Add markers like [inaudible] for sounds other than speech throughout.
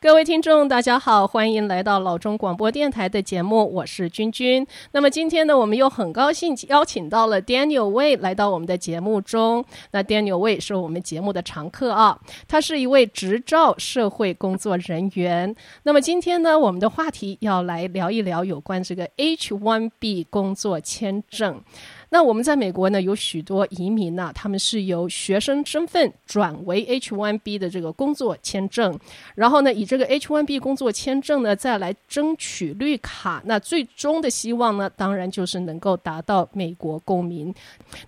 各位听众，大家好，欢迎来到老中广播电台的节目，我是君君。那么今天呢，我们又很高兴邀请到了 Daniel Wei 来到我们的节目中。那 Daniel Wei 是我们节目的常客啊，他是一位执照社会工作人员。那么今天呢，我们的话题要来聊一聊有关这个 H-1B 工作签证。那我们在美国呢，有许多移民呢、他们是由学生身份转为 H-1B 的这个工作签证，然后呢，以这个 H-1B 工作签证呢，再来争取绿卡。那最终的希望呢，当然就是能够达到美国公民。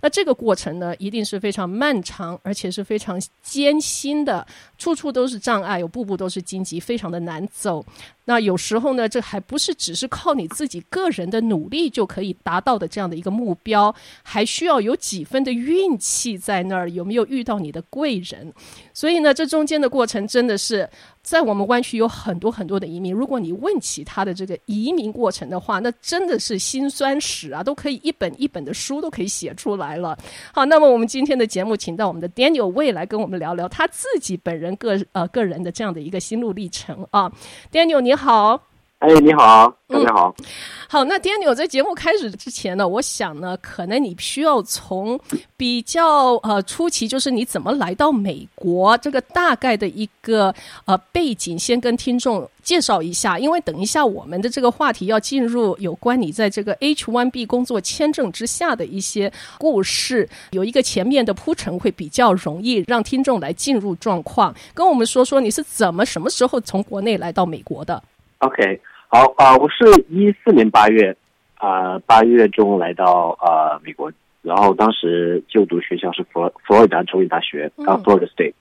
那这个过程呢，一定是非常漫长，而且是非常艰辛的，处处都是障碍，有步步都是荆棘，非常的难走。那有时候呢，这还不是只是靠你自己个人的努力就可以达到的这样的一个目标，还需要有几分的运气在那儿，有没有遇到你的贵人？所以呢，这中间的过程真的是。在我们湾区有很多很多的移民，如果你问起他的这个移民过程的话，那真的是辛酸史啊，都可以一本一本的书都可以写出来了。好，那么我们今天的节目，请到我们的 Daniel 未来跟我们聊聊他自己本人个呃个人的这样的一个心路历程啊。Daniel 你好。哎，你好，大家好。嗯、好，那 Daniel 在节目开始之前呢，我想呢，可能你需要从比较呃初期，就是你怎么来到美国这个大概的一个呃背景，先跟听众介绍一下。因为等一下我们的这个话题要进入有关你在这个 H-1B 工作签证之下的一些故事，有一个前面的铺陈会比较容易让听众来进入状况。跟我们说说你是怎么什么时候从国内来到美国的？OK。好啊、呃，我是一四年八月啊八、呃、月中来到啊、呃、美国，然后当时就读学校是佛佛罗里达州立大学啊 Florida State，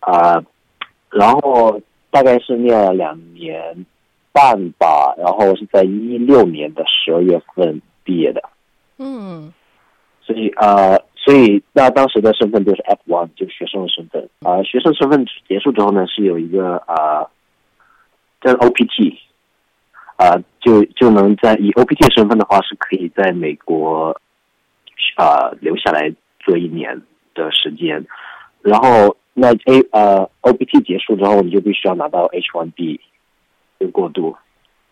啊，然后大概是念了两年半吧，然后是在一六年的十二月份毕业的。嗯，所以呃，所以那当时的身份就是 F one，就是学生的身份啊、呃，学生身份结束之后呢，是有一个啊叫 OPT。啊、就就能在以 OPT 身份的话，是可以在美国啊、留下来做一年的时间，然后那 A 呃 OPT 结束之后，你就必须要拿到 H1B 的过渡。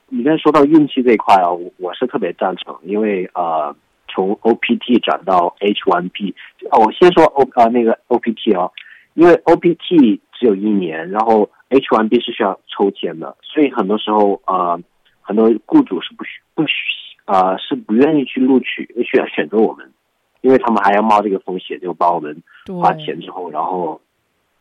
你刚才说到运气这一块啊，我我是特别赞成，因为呃从 OPT 转到 H1B，哦，我先说 O 啊、那个 OPT 哦，因为 OPT 只有一年，然后 H1B 是需要抽签的，所以很多时候啊。很多雇主是不许不许啊、呃，是不愿意去录取，选选择我们，因为他们还要冒这个风险，就帮我们花钱之后，然后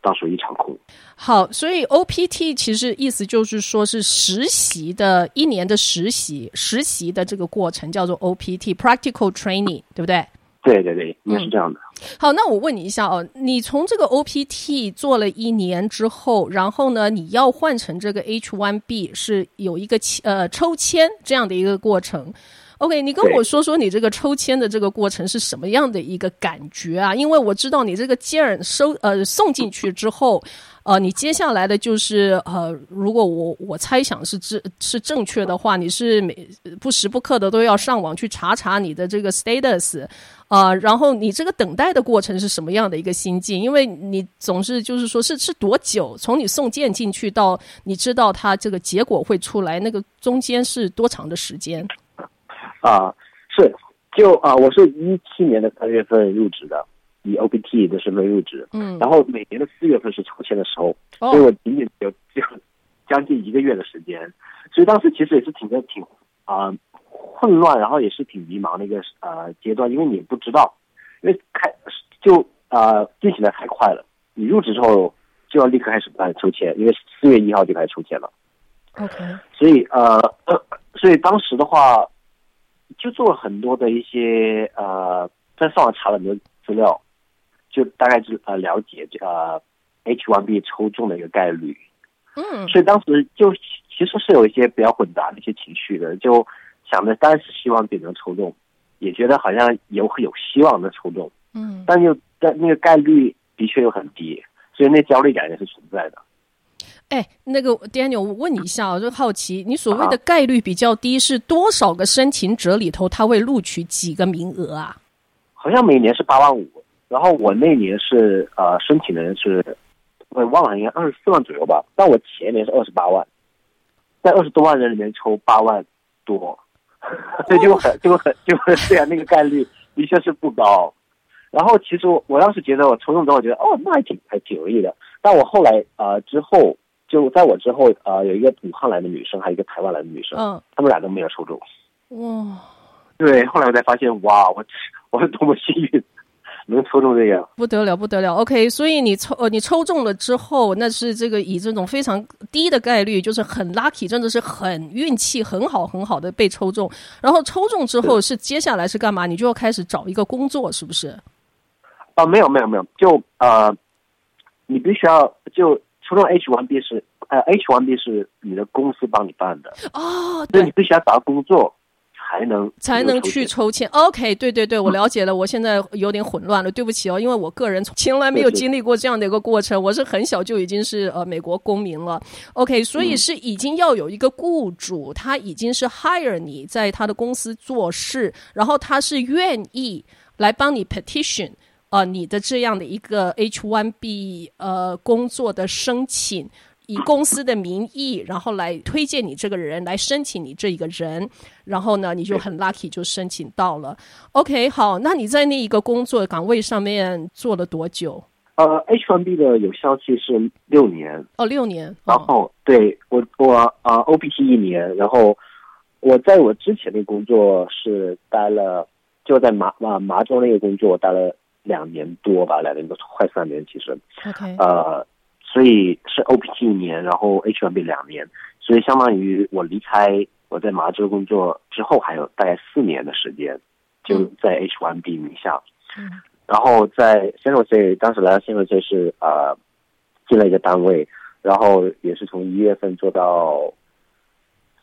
到时候一场空。好，所以 OPT 其实意思就是说是实习的一年的实习，实习的这个过程叫做 OPT（Practical Training），对不对？对对对，应该是这样的。好，那我问你一下哦，你从这个 OPT 做了一年之后，然后呢，你要换成这个 H1B 是有一个呃抽签这样的一个过程。OK，你跟我说说你这个抽签的这个过程是什么样的一个感觉啊？因为我知道你这个件儿收呃送进去之后。呃，你接下来的就是呃，如果我我猜想是正是正确的话，你是每不时不刻的都要上网去查查你的这个 status，呃，然后你这个等待的过程是什么样的一个心境？因为你总是就是说是是多久，从你送件进去到你知道它这个结果会出来，那个中间是多长的时间？啊，是就啊，我是一七年的三月份入职的。以 OPT 的身份入职，嗯，然后每年的四月份是抽签的时候，哦，所以我仅仅有就将近一个月的时间，所以当时其实也是挺的挺啊、呃、混乱，然后也是挺迷茫的一个呃阶段，因为你不知道，因为开就啊进行的太快了，你入职之后就要立刻开始办抽签，因为四月一号就开始抽签了，OK，所以呃呃，[coughs] 所以当时的话就做了很多的一些呃在上网查了很多资料。就大概是呃了解这呃 H1B 抽中的一个概率，嗯，所以当时就其实是有一些比较混杂的一些情绪的，就想着当然是希望自己能抽中，也觉得好像有有希望能抽中，嗯，但又但那个概率的确又很低，所以那焦虑感也是存在的。哎，那个 Daniel，我问你一下，我就好奇，你所谓的概率比较低是多少个申请者里头他会录取几个名额啊？好像每年是八万五。然后我那年是呃申请的人是我也忘了，应该二十四万左右吧。但我前年是二十八万，在二十多万人里面抽八万多，[laughs] 所以就很 [laughs] 就很就很对啊，那个概率的确是不高。然后其实我我当时觉得我抽中之后，我觉得哦，那还挺还挺容易的。但我后来呃之后就在我之后呃有一个武汉来的女生，还有一个台湾来的女生，嗯，他们俩都没有抽中。哇，对，后来我才发现哇，我 [laughs] 我是多么幸运。能抽中这个不得了，不得了。OK，所以你抽呃，你抽中了之后，那是这个以这种非常低的概率，就是很 lucky，真的是很运气很好很好的被抽中。然后抽中之后是接下来是干嘛？你就要开始找一个工作，是不是？哦，没有没有没有，就呃，你必须要就抽中 H1B 是呃 H1B 是你的公司帮你办的哦，对，你必须要找工作。才能才能去抽签，OK，对对对，我了解了，我现在有点混乱了，对不起哦，因为我个人从来没有经历过这样的一个过程，我是很小就已经是呃美国公民了，OK，所以是已经要有一个雇主，他已经是 hire 你在他的公司做事，然后他是愿意来帮你 petition 呃你的这样的一个 H1B 呃工作的申请。以公司的名义，然后来推荐你这个人，来申请你这一个人，然后呢，你就很 lucky 就申请到了。OK，好，那你在那一个工作岗位上面做了多久？呃，H1B 的有效期是六年。哦，六年。哦、然后对我我呃 OPT 一年，然后我在我之前的工作是待了，就在麻啊麻州那个工作我待了两年多吧，两年多快三年其实。OK。呃。所以是 OPT 一年，然后 H1B 两年，所以相当于我离开我在麻州工作之后，还有大概四年的时间，就在 H1B 名下。嗯。然后在 San Jose，当时来到 San Jose 是呃进了一个单位，然后也是从一月份做到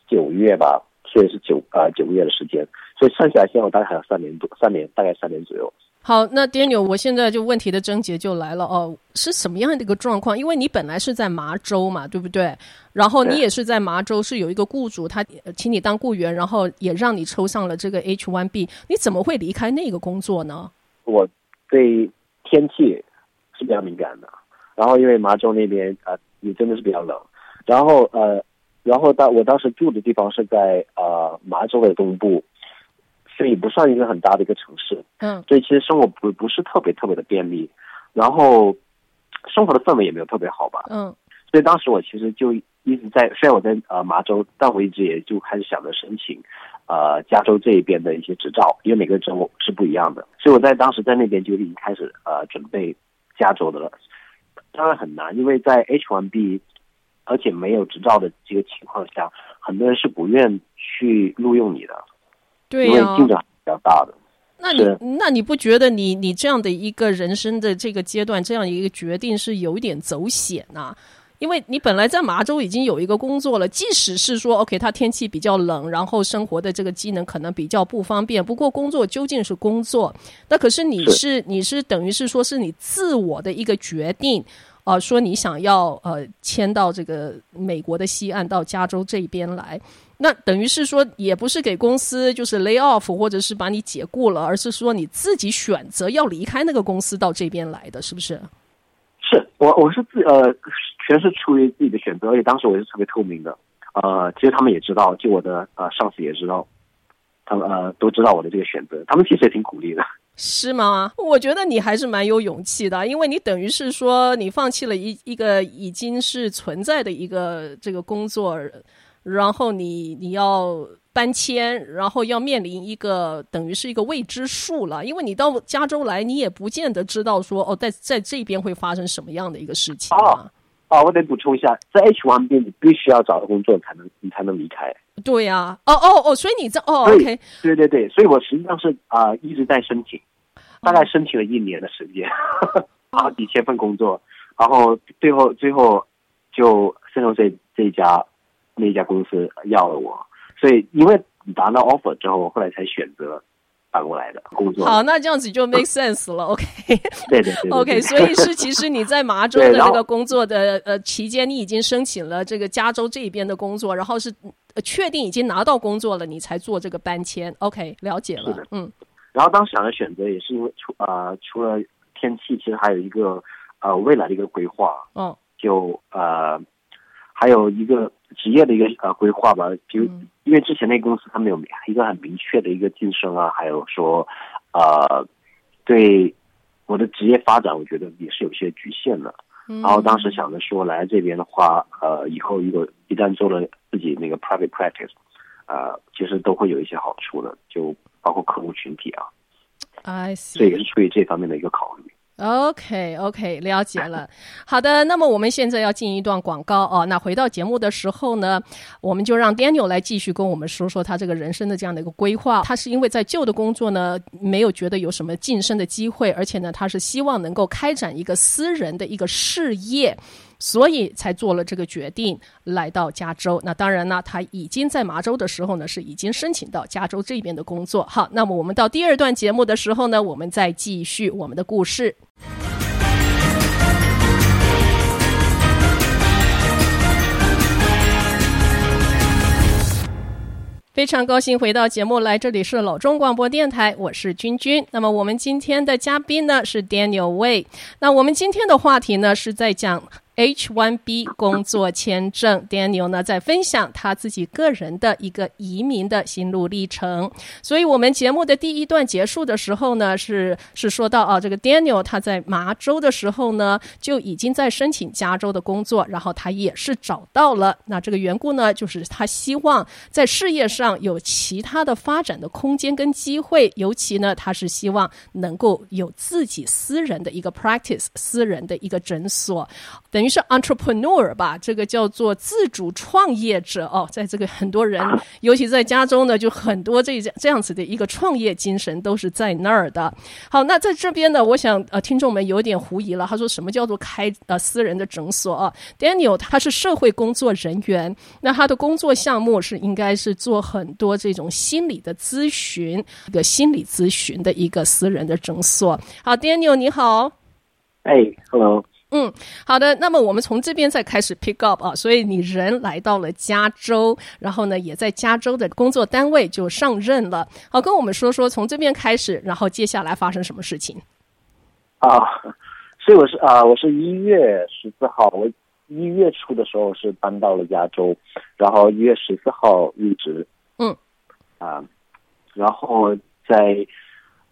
九月吧，所以是九呃九个月的时间，所以算起来现在我大概还有三年多，三年大概三年左右。好，那 Daniel，我现在就问题的症结就来了哦，是什么样的一个状况？因为你本来是在麻州嘛，对不对？然后你也是在麻州，是有一个雇主他请你当雇员，然后也让你抽上了这个 H1B，你怎么会离开那个工作呢？我对天气是比较敏感的，然后因为麻州那边啊、呃、也真的是比较冷，然后呃，然后当我当时住的地方是在呃麻州的东部。所以不算一个很大的一个城市，嗯，所以其实生活不不是特别特别的便利，然后生活的氛围也没有特别好吧，嗯，所以当时我其实就一直在，虽然我在呃麻州，但我一直也就开始想着申请，呃加州这一边的一些执照，因为每个州是不一样的，所以我在当时在那边就已经开始呃准备加州的了，当然很难，因为在 H1B 而且没有执照的这个情况下，很多人是不愿去录用你的。对呀、啊，竞争比较大的。那你那你不觉得你你这样的一个人生的这个阶段，这样一个决定是有一点走险呐、啊？因为你本来在麻州已经有一个工作了，即使是说 OK，它天气比较冷，然后生活的这个机能可能比较不方便，不过工作究竟是工作。那可是你是，是你是等于是说是你自我的一个决定。啊、呃，说你想要呃迁到这个美国的西岸，到加州这边来，那等于是说也不是给公司就是 lay off 或者是把你解雇了，而是说你自己选择要离开那个公司到这边来的，是不是？是我我是自呃全是出于自己的选择，而且当时我是特别透明的，呃，其实他们也知道，就我的呃上司也知道，他们呃都知道我的这个选择，他们其实也挺鼓励的。是吗？我觉得你还是蛮有勇气的，因为你等于是说你放弃了一一个已经是存在的一个这个工作，然后你你要搬迁，然后要面临一个等于是一个未知数了。因为你到加州来，你也不见得知道说哦，在在这边会发生什么样的一个事情啊。啊，啊我得补充一下，在 H one B 你必须要找到工作才能你才能离开。对呀、啊，哦哦哦，所以你在哦，OK，对对对，所以我实际上是啊、呃、一直在申请。大概申请了一年的时间，好 [laughs] 几千份工作，然后最后最后就圣荷西这一家那家公司要了我，所以因为拿到 offer 之后，我后来才选择搬过来的工作。好，那这样子就 make sense 了，OK？对对对，对，OK。所以是其实你在麻州的这个工作的呃期间，你已经申请了这个加州这边的工作，然后是确定已经拿到工作了，你才做这个搬迁。OK，了解了，嗯。然后当时想的选择也是因为呃、除了天气，其实还有一个呃未来的一个规划，哦，就呃还有一个职业的一个呃规划吧，就因为之前那个公司他们有一个很明确的一个晋升啊，还有说呃对我的职业发展，我觉得也是有些局限的。然后当时想着说来这边的话，呃，以后如果一旦做了自己那个 private practice，呃，其实都会有一些好处的，就包括客户群体啊。I see。这也是出于这方面的一个考虑。OK OK，了解了。好的，那么我们现在要进一段广告哦。那回到节目的时候呢，我们就让 Daniel 来继续跟我们说说他这个人生的这样的一个规划。他是因为在旧的工作呢，没有觉得有什么晋升的机会，而且呢，他是希望能够开展一个私人的一个事业。所以才做了这个决定，来到加州。那当然呢，他已经在麻州的时候呢，是已经申请到加州这边的工作。好，那么我们到第二段节目的时候呢，我们再继续我们的故事。非常高兴回到节目来，这里是老中广播电台，我是君君。那么我们今天的嘉宾呢是 Daniel Wei。那我们今天的话题呢是在讲。H-1B 工作签证，Daniel 呢在分享他自己个人的一个移民的心路历程。所以，我们节目的第一段结束的时候呢，是是说到啊，这个 Daniel 他在麻州的时候呢，就已经在申请加州的工作，然后他也是找到了。那这个缘故呢，就是他希望在事业上有其他的发展的空间跟机会，尤其呢，他是希望能够有自己私人的一个 practice，私人的一个诊所，等于。是 entrepreneur 吧，这个叫做自主创业者哦，在这个很多人，尤其在加州呢，就很多这这样子的一个创业精神都是在那儿的。好，那在这边呢，我想呃，听众们有点狐疑了，他说什么叫做开呃私人的诊所啊？Daniel 他是社会工作人员，那他的工作项目是应该是做很多这种心理的咨询，一个心理咨询的一个私人的诊所。好，Daniel 你好，哎，hey，Hello。嗯，好的。那么我们从这边再开始 pick up 啊，所以你人来到了加州，然后呢，也在加州的工作单位就上任了。好，跟我们说说从这边开始，然后接下来发生什么事情？啊，所以我是啊，我是一月十四号，我一月初的时候是搬到了加州，然后一月十四号入职。嗯，啊，然后在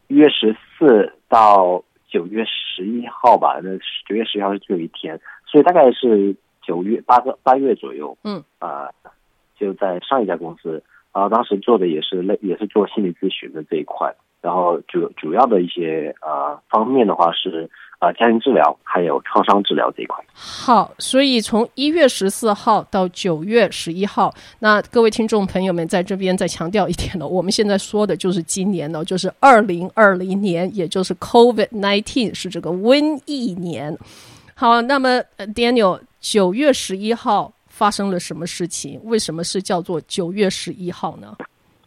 一月十四到。九月十一号吧，那九月十一号是最后一天，所以大概是九月八个八月左右。嗯，啊、呃，就在上一家公司，然后当时做的也是类，也是做心理咨询的这一块，然后主主要的一些呃方面的话是。啊，家庭治疗还有创伤治疗这一块。好，所以从一月十四号到九月十一号，那各位听众朋友们在这边再强调一点呢，我们现在说的就是今年呢，就是二零二零年，也就是 COVID nineteen 是这个瘟疫年。好，那么 Daniel 九月十一号发生了什么事情？为什么是叫做九月十一号呢？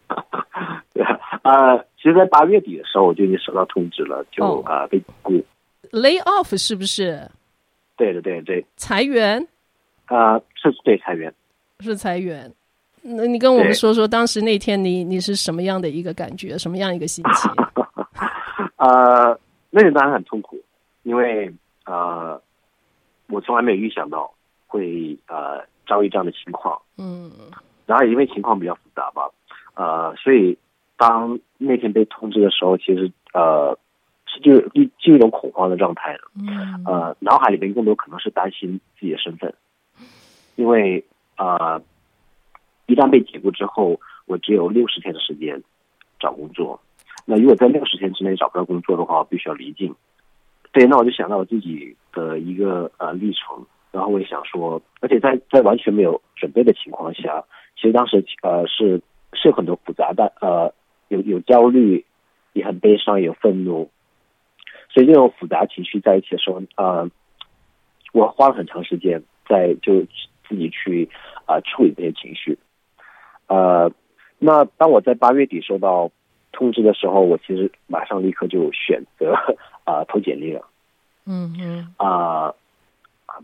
[laughs] 对啊，其实，在八月底的时候，我就已经收到通知了，就啊、哦、被雇。Lay off 是不是？对的，对对。裁员？啊、呃，是对裁员，是裁员。那你跟我们说说，当时那天你你是什么样的一个感觉，什么样一个心情？呃，[laughs] 那天当然很痛苦，因为呃，我从来没有预想到会呃遭遇这样的情况。嗯。然后因为情况比较复杂吧，呃，所以当那天被通知的时候，其实呃。是就一进入一种恐慌的状态了，嗯，呃，脑海里面更多可能是担心自己的身份，因为呃，一旦被解雇之后，我只有六十天的时间找工作。那如果在六十天之内找不到工作的话，我必须要离境。对，那我就想到我自己的一个呃历程，然后我也想说，而且在在完全没有准备的情况下，其实当时呃是是有很多复杂的呃有有焦虑，也很悲伤，有愤怒。所以这种复杂情绪在一起的时候，呃，我花了很长时间在就自己去啊、呃、处理这些情绪。呃，那当我在八月底收到通知的时候，我其实马上立刻就选择啊、呃、投简历了。嗯嗯。啊、呃，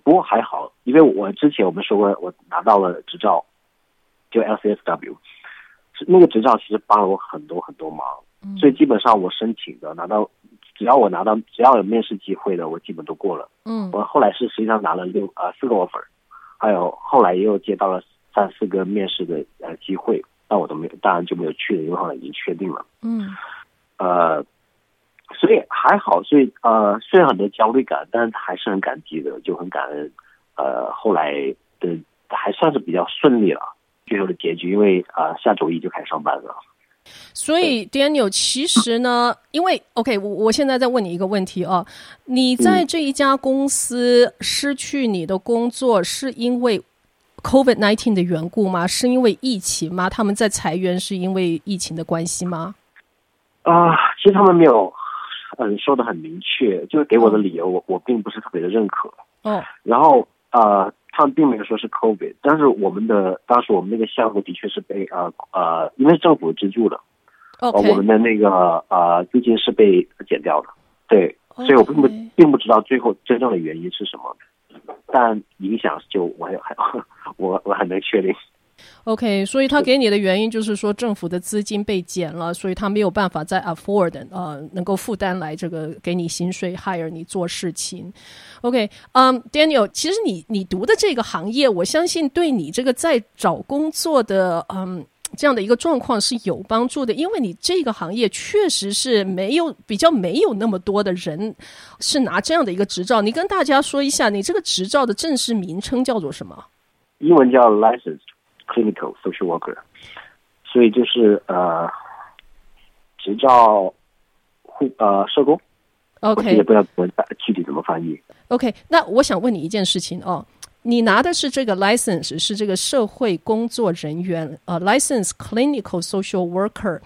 不过还好，因为我之前我们说过，我拿到了执照，就 LCSW，那个执照其实帮了我很多很多忙。所以基本上我申请的拿到。只要我拿到只要有面试机会的，我基本都过了。嗯，我后来是实际上拿了六呃四个 offer，还有后来也有接到了三四个面试的呃机会，但我都没有，当然就没有去了，因为后来已经确定了。嗯，呃，所以还好，所以呃虽然很多焦虑感，但是还是很感激的，就很感恩。呃，后来的还算是比较顺利了，最后的结局，因为啊、呃、下周一就开始上班了。所以，Daniel，其实呢，因为 OK，我我现在在问你一个问题啊，你在这一家公司失去你的工作，是因为 COVID nineteen 的缘故吗？是因为疫情吗？他们在裁员是因为疫情的关系吗？啊、呃，其实他们没有嗯说的很明确，就是给我的理由，我我并不是特别的认可。哦，然后呃。他们并没有说是 COVID，但是我们的当时我们那个项目的确是被呃呃，因为政府资助的.呃，我们的那个呃资金是被减掉的，对.所以我并不并不知道最后真正的原因是什么，但影响就我还 [laughs] 我我还能确定。OK，所以他给你的原因就是说政府的资金被减了，所以他没有办法再 afford 呃能够负担来这个给你薪水 hire 你做事情。OK，嗯、um,，Daniel，其实你你读的这个行业，我相信对你这个在找工作的嗯这样的一个状况是有帮助的，因为你这个行业确实是没有比较没有那么多的人是拿这样的一个执照。你跟大家说一下，你这个执照的正式名称叫做什么？英文叫 License。Clinical social worker，所以就是呃，执照护呃社工，OK，也不知道怎么具体怎么翻译。OK，那我想问你一件事情哦，你拿的是这个 license，是这个社会工作人员呃，license clinical social worker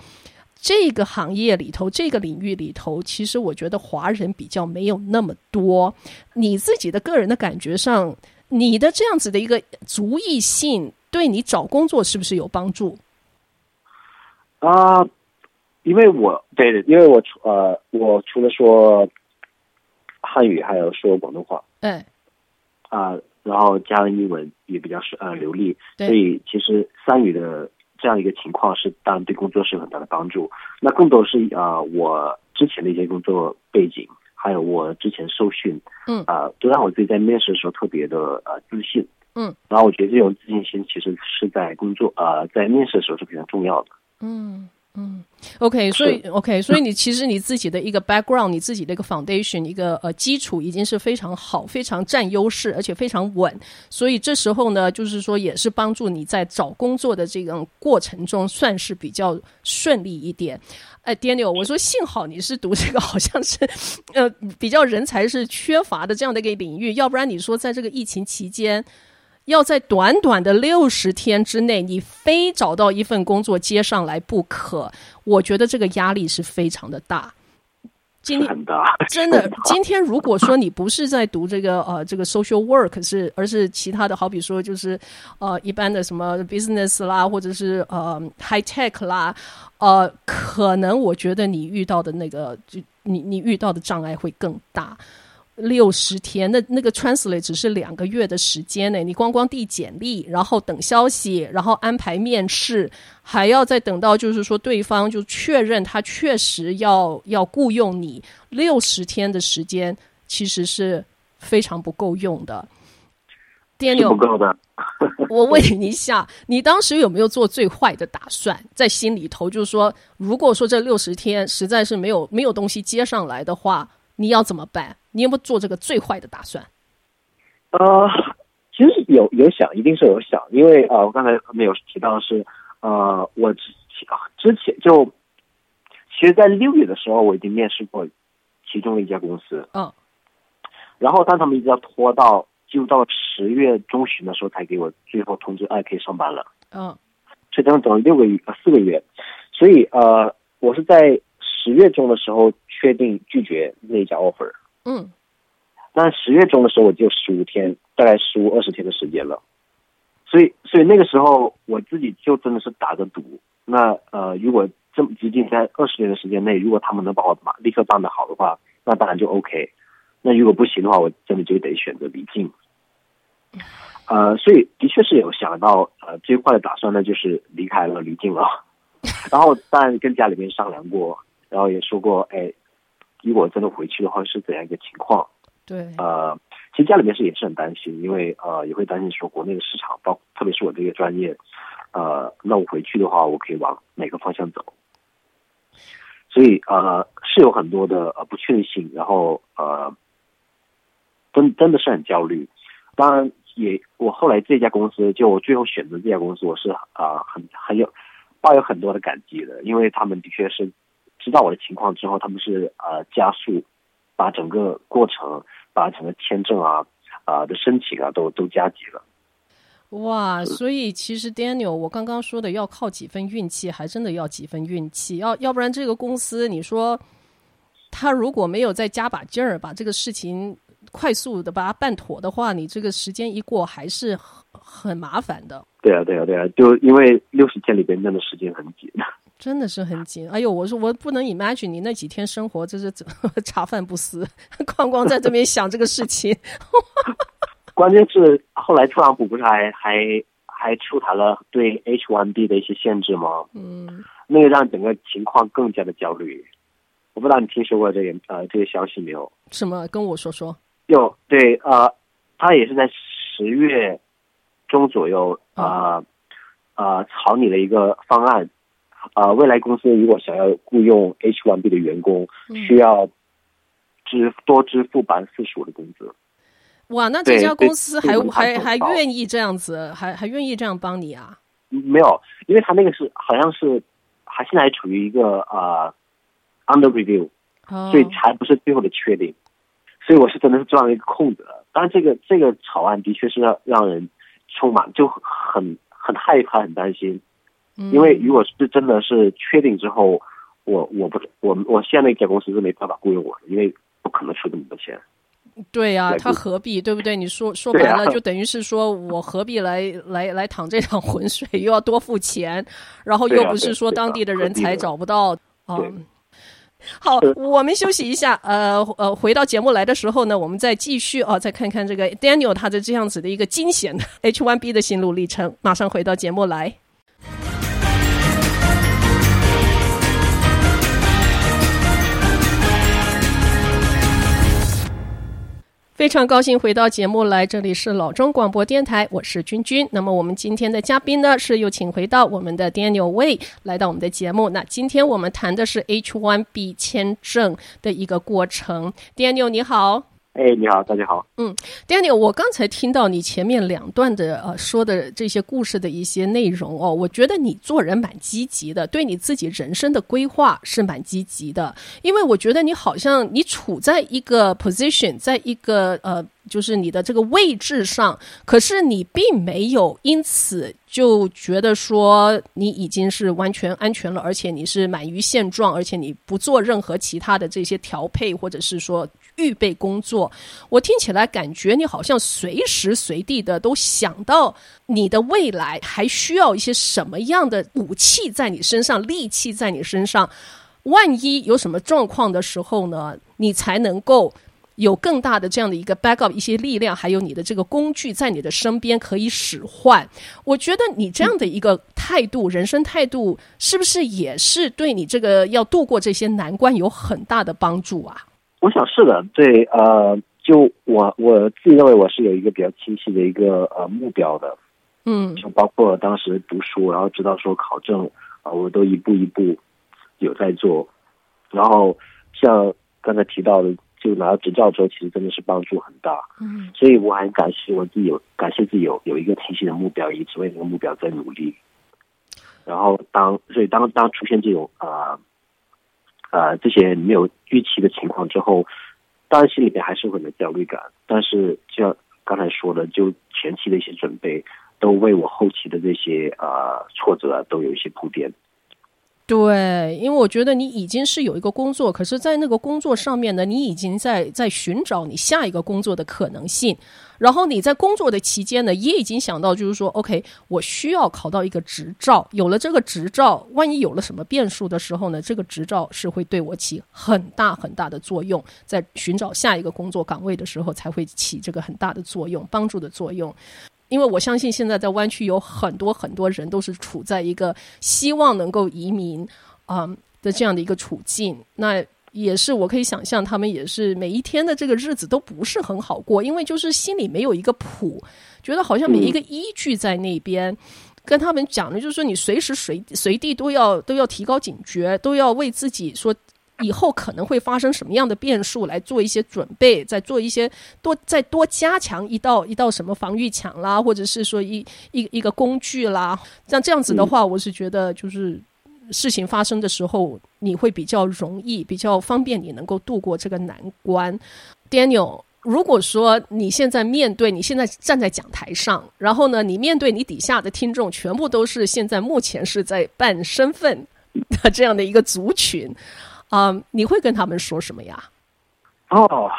这个行业里头，这个领域里头，其实我觉得华人比较没有那么多。你自己的个人的感觉上，你的这样子的一个族裔性。对你找工作是不是有帮助？啊、呃，因为我对的，因为我除呃，我除了说汉语，还有说广东话，嗯，啊，然后加上英文也比较是呃流利，所以其实三语的这样一个情况是当然对工作是有很大的帮助。那更多是啊、呃，我之前的一些工作背景，还有我之前受训，嗯啊、呃，都让我自己在面试的时候特别的呃自信。嗯，然后我觉得这种自信心其实是在工作呃，在面试的时候是非常重要的。嗯嗯，OK，所以 OK，所以你其实你自己的一个 background，你自己的一个 foundation，一个呃基础已经是非常好，非常占优势，而且非常稳。所以这时候呢，就是说也是帮助你在找工作的这个过程中算是比较顺利一点。哎，Daniel，我说幸好你是读这个，好像是呃比较人才是缺乏的这样的一个领域，要不然你说在这个疫情期间。要在短短的六十天之内，你非找到一份工作接上来不可，我觉得这个压力是非常的大。今天真的，今天如果说你不是在读这个呃这个 social work 是，而是其他的，好比说就是呃一般的什么 business 啦，或者是呃 high tech 啦，呃，可能我觉得你遇到的那个就你你遇到的障碍会更大。六十天，那那个 translate 只是两个月的时间呢。你光光递简历，然后等消息，然后安排面试，还要再等到就是说对方就确认他确实要要雇佣你，六十天的时间其实是非常不够用的。Daniel，不够的。我问你一下，你当时有没有做最坏的打算？在心里头，就是说，如果说这六十天实在是没有没有东西接上来的话，你要怎么办？你有没有做这个最坏的打算？呃，其实有有想，一定是有想，因为呃，我刚才没有提到的是，呃，我之之前就，其实，在六月的时候，我已经面试过其中的一家公司，嗯、哦，然后但他们一直要拖到就到十月中旬的时候才给我最后通知，哎，可以上班了，嗯、哦，所以这样等了六个月呃四个月，所以呃，我是在十月中的时候确定拒绝那一家 offer。嗯，那十月中的时候，我就十五天，大概十五二十天的时间了，所以，所以那个时候我自己就真的是打着赌。那呃，如果这么接近在二十天的时间内，如果他们能把我马立刻办得好的话，那当然就 OK。那如果不行的话，我真的就得选择离境。呃，所以的确是有想到呃最坏的打算呢，就是离开了离境了。[laughs] 然后当然跟家里面商量过，然后也说过，哎。如果真的回去的话是怎样一个情况？对，呃，其实家里面是也是很担心，因为呃也会担心说国内的市场，包特别是我这个专业，呃，那我回去的话，我可以往哪个方向走？所以呃是有很多的呃不确定性，然后呃真真的是很焦虑。当然也我后来这家公司，就我最后选择这家公司，我是啊、呃、很很有抱有很多的感激的，因为他们的确是知道我的情况之后，他们是呃加速把整个过程，把整个签证啊啊、呃、的申请啊都都加急了。哇，所以其实 Daniel，我刚刚说的要靠几分运气，还真的要几分运气。要要不然这个公司，你说他如果没有再加把劲儿，把这个事情快速的把它办妥的话，你这个时间一过，还是很很麻烦的。对啊，对啊，对啊，就因为六十天里边那的时间很紧，真的是很紧。哎呦，我说我不能 imagine 你那几天生活就是怎 [laughs] 茶饭不思，光光在这边想这个事情。[laughs] 关键是后来特朗普不是还还还出台了对 H1B 的一些限制吗？嗯，那个让整个情况更加的焦虑。我不知道你听说过这个呃这个消息没有？什么？跟我说说。有对呃，他也是在十月中左右啊啊、呃、草拟了一个方案啊、呃，未来公司如果想要雇佣 H1B 的员工，需要支多支付百分之四十五的工资。哇，那这家公司还还还愿意这样子，还还愿意这样帮你啊？没有，因为他那个是好像是还现在还处于一个呃 under review，、oh. 所以还不是最后的确定，所以我是真的是钻了一个空子。当然，这个这个草案的确是让让人充满就很很害怕、很担心，因为如果是真的是确定之后，我我不我我现在那家公司是没办法雇佣我的，因为不可能出这么多钱。对呀、啊，他何必对不对？你说说白了，就等于是说我何必来来 [laughs] 来淌这场浑水，又要多付钱，然后又不是说当地的人才找不到。啊，好，我们休息一下，呃呃，回到节目来的时候呢，我们再继续啊，再看看这个 Daniel 他的这样子的一个惊险的 H1B 的心路历程。马上回到节目来。非常高兴回到节目来，这里是老中广播电台，我是君君。那么我们今天的嘉宾呢，是又请回到我们的 Daniel Wei 来到我们的节目。那今天我们谈的是 H one B 签证的一个过程。Daniel 你好。哎，你好，大家好。嗯，Daniel，我刚才听到你前面两段的呃说的这些故事的一些内容哦，我觉得你做人蛮积极的，对你自己人生的规划是蛮积极的，因为我觉得你好像你处在一个 position，在一个呃，就是你的这个位置上，可是你并没有因此就觉得说你已经是完全安全了，而且你是满于现状，而且你不做任何其他的这些调配，或者是说。预备工作，我听起来感觉你好像随时随地的都想到你的未来还需要一些什么样的武器在你身上，利器在你身上。万一有什么状况的时候呢，你才能够有更大的这样的一个 backup，一些力量，还有你的这个工具在你的身边可以使唤。我觉得你这样的一个态度，人生态度，是不是也是对你这个要度过这些难关有很大的帮助啊？我想是的，对，呃，就我我自己认为我是有一个比较清晰的一个呃目标的，嗯，就包括当时读书，然后知道说考证啊、呃，我都一步一步有在做，然后像刚才提到的，就拿到执照之后，其实真的是帮助很大，嗯，所以我很感谢我自己有感谢自己有有一个清晰的目标，一直为那个目标在努力，然后当所以当当出现这种啊。呃呃，这些没有预期的情况之后，当然心里面还是会有焦虑感。但是，就像刚才说的，就前期的一些准备，都为我后期的这些啊挫折，都有一些铺垫。对，因为我觉得你已经是有一个工作，可是，在那个工作上面呢，你已经在在寻找你下一个工作的可能性。然后你在工作的期间呢，也已经想到，就是说，OK，我需要考到一个执照。有了这个执照，万一有了什么变数的时候呢，这个执照是会对我起很大很大的作用。在寻找下一个工作岗位的时候，才会起这个很大的作用，帮助的作用。因为我相信现在在湾区有很多很多人都是处在一个希望能够移民，嗯的这样的一个处境。那也是我可以想象，他们也是每一天的这个日子都不是很好过，因为就是心里没有一个谱，觉得好像没一个依据在那边。嗯、跟他们讲的就是说，你随时随随地都要都要提高警觉，都要为自己说以后可能会发生什么样的变数来做一些准备，再做一些多再多加强一道一道什么防御墙啦，或者是说一一一个工具啦。像这样子的话，我是觉得就是。事情发生的时候，你会比较容易、比较方便，你能够度过这个难关。Daniel，如果说你现在面对，你现在站在讲台上，然后呢，你面对你底下的听众，全部都是现在目前是在办身份的这样的一个族群，啊、um，你会跟他们说什么呀？哦，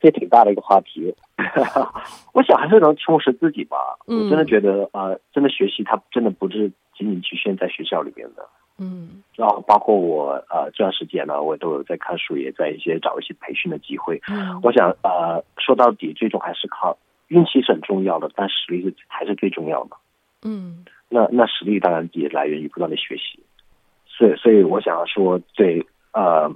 这挺大的一个话题。[laughs] 我想还是能充实自己吧。嗯、我真的觉得，呃，真的学习它真的不是。仅仅局限在学校里面的，嗯，然后包括我呃这段时间呢，我都有在看书，也在一些找一些培训的机会。嗯，我想呃说到底，最终还是靠运气是很重要的，但实力是还是最重要的。嗯，那那实力当然也来源于不断的学习。所以所以我想要说，对呃，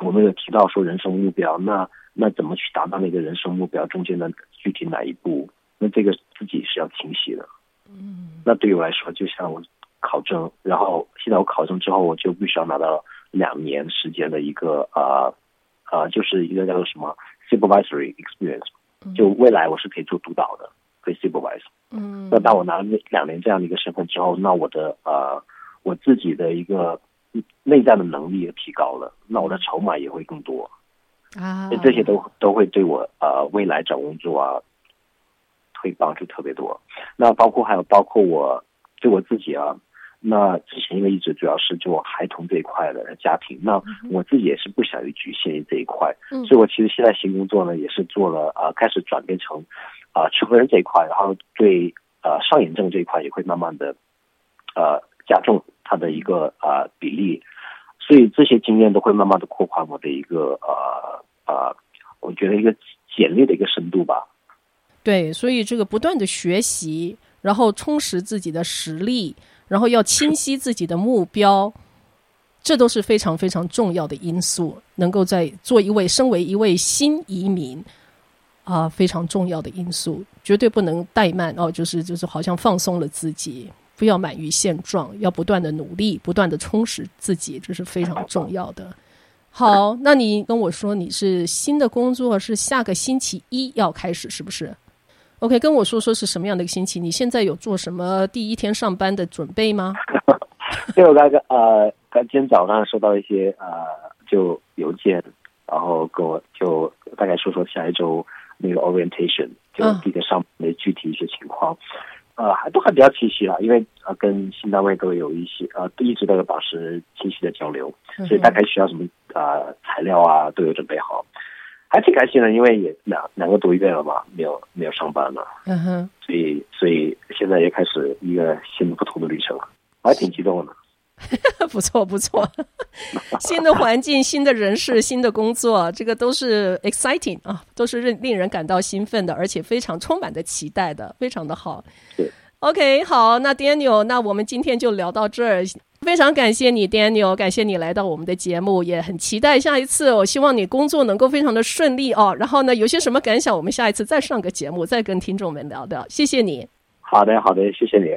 我们有提到说人生目标，那那怎么去达到那个人生目标中间的具体哪一步？那这个自己是要清晰的。嗯，那对于我来说，就像我。考证，然后现在我考证之后，我就必须要拿到两年时间的一个呃呃，就是一个叫做什么 supervisory experience，就未来我是可以做督导的，可以 supervise。嗯。那当我拿了两年这样的一个身份之后，那我的呃我自己的一个内在的能力也提高了，那我的筹码也会更多啊。这些都都会对我呃未来找工作啊会帮助特别多。那包括还有包括我对我自己啊。那之前因为一直主要是做孩童这一块的家庭，那我自己也是不想于局限于这一块，嗯，所以我其实现在新工作呢也是做了啊、呃，开始转变成啊成人这一块，然后对呃上瘾症这一块也会慢慢的呃加重它的一个呃比例，所以这些经验都会慢慢的扩宽我的一个呃呃，我觉得一个简历的一个深度吧。对，所以这个不断的学习，然后充实自己的实力。然后要清晰自己的目标，这都是非常非常重要的因素。能够在做一位身为一位新移民啊、非常重要的因素，绝对不能怠慢哦。就是就是，好像放松了自己，不要满于现状，要不断的努力，不断的充实自己，这是非常重要的。好，那你跟我说你是新的工作是下个星期一要开始，是不是？OK，跟我说说是什么样的一个星期？你现在有做什么第一天上班的准备吗？[laughs] 因为我刚刚呃，刚今天早上收到一些呃，就邮件，然后跟我就大概说说下一周那个 orientation，就第一个上班的具体一些情况，啊、呃，还都还比较清晰了，因为呃，跟新单位都有一些呃，一直都有保持清晰的交流，所以大概需要什么呃材料啊，都有准备好。还挺开心的，因为也两两个多月了嘛，没有没有上班了，嗯哼，所以所以现在也开始一个新的不同的旅程了，我还挺激动的。不 [laughs] 错不错，[laughs] 新的环境、新的人事、新的工作，这个都是 exciting 啊，都是令令人感到兴奋的，而且非常充满的期待的，非常的好。对，OK，好，那 Daniel，那我们今天就聊到这儿。非常感谢你，Daniel，感谢你来到我们的节目，也很期待下一次。我希望你工作能够非常的顺利哦。然后呢，有些什么感想，我们下一次再上个节目，再跟听众们聊聊。谢谢你。好的，好的，谢谢你。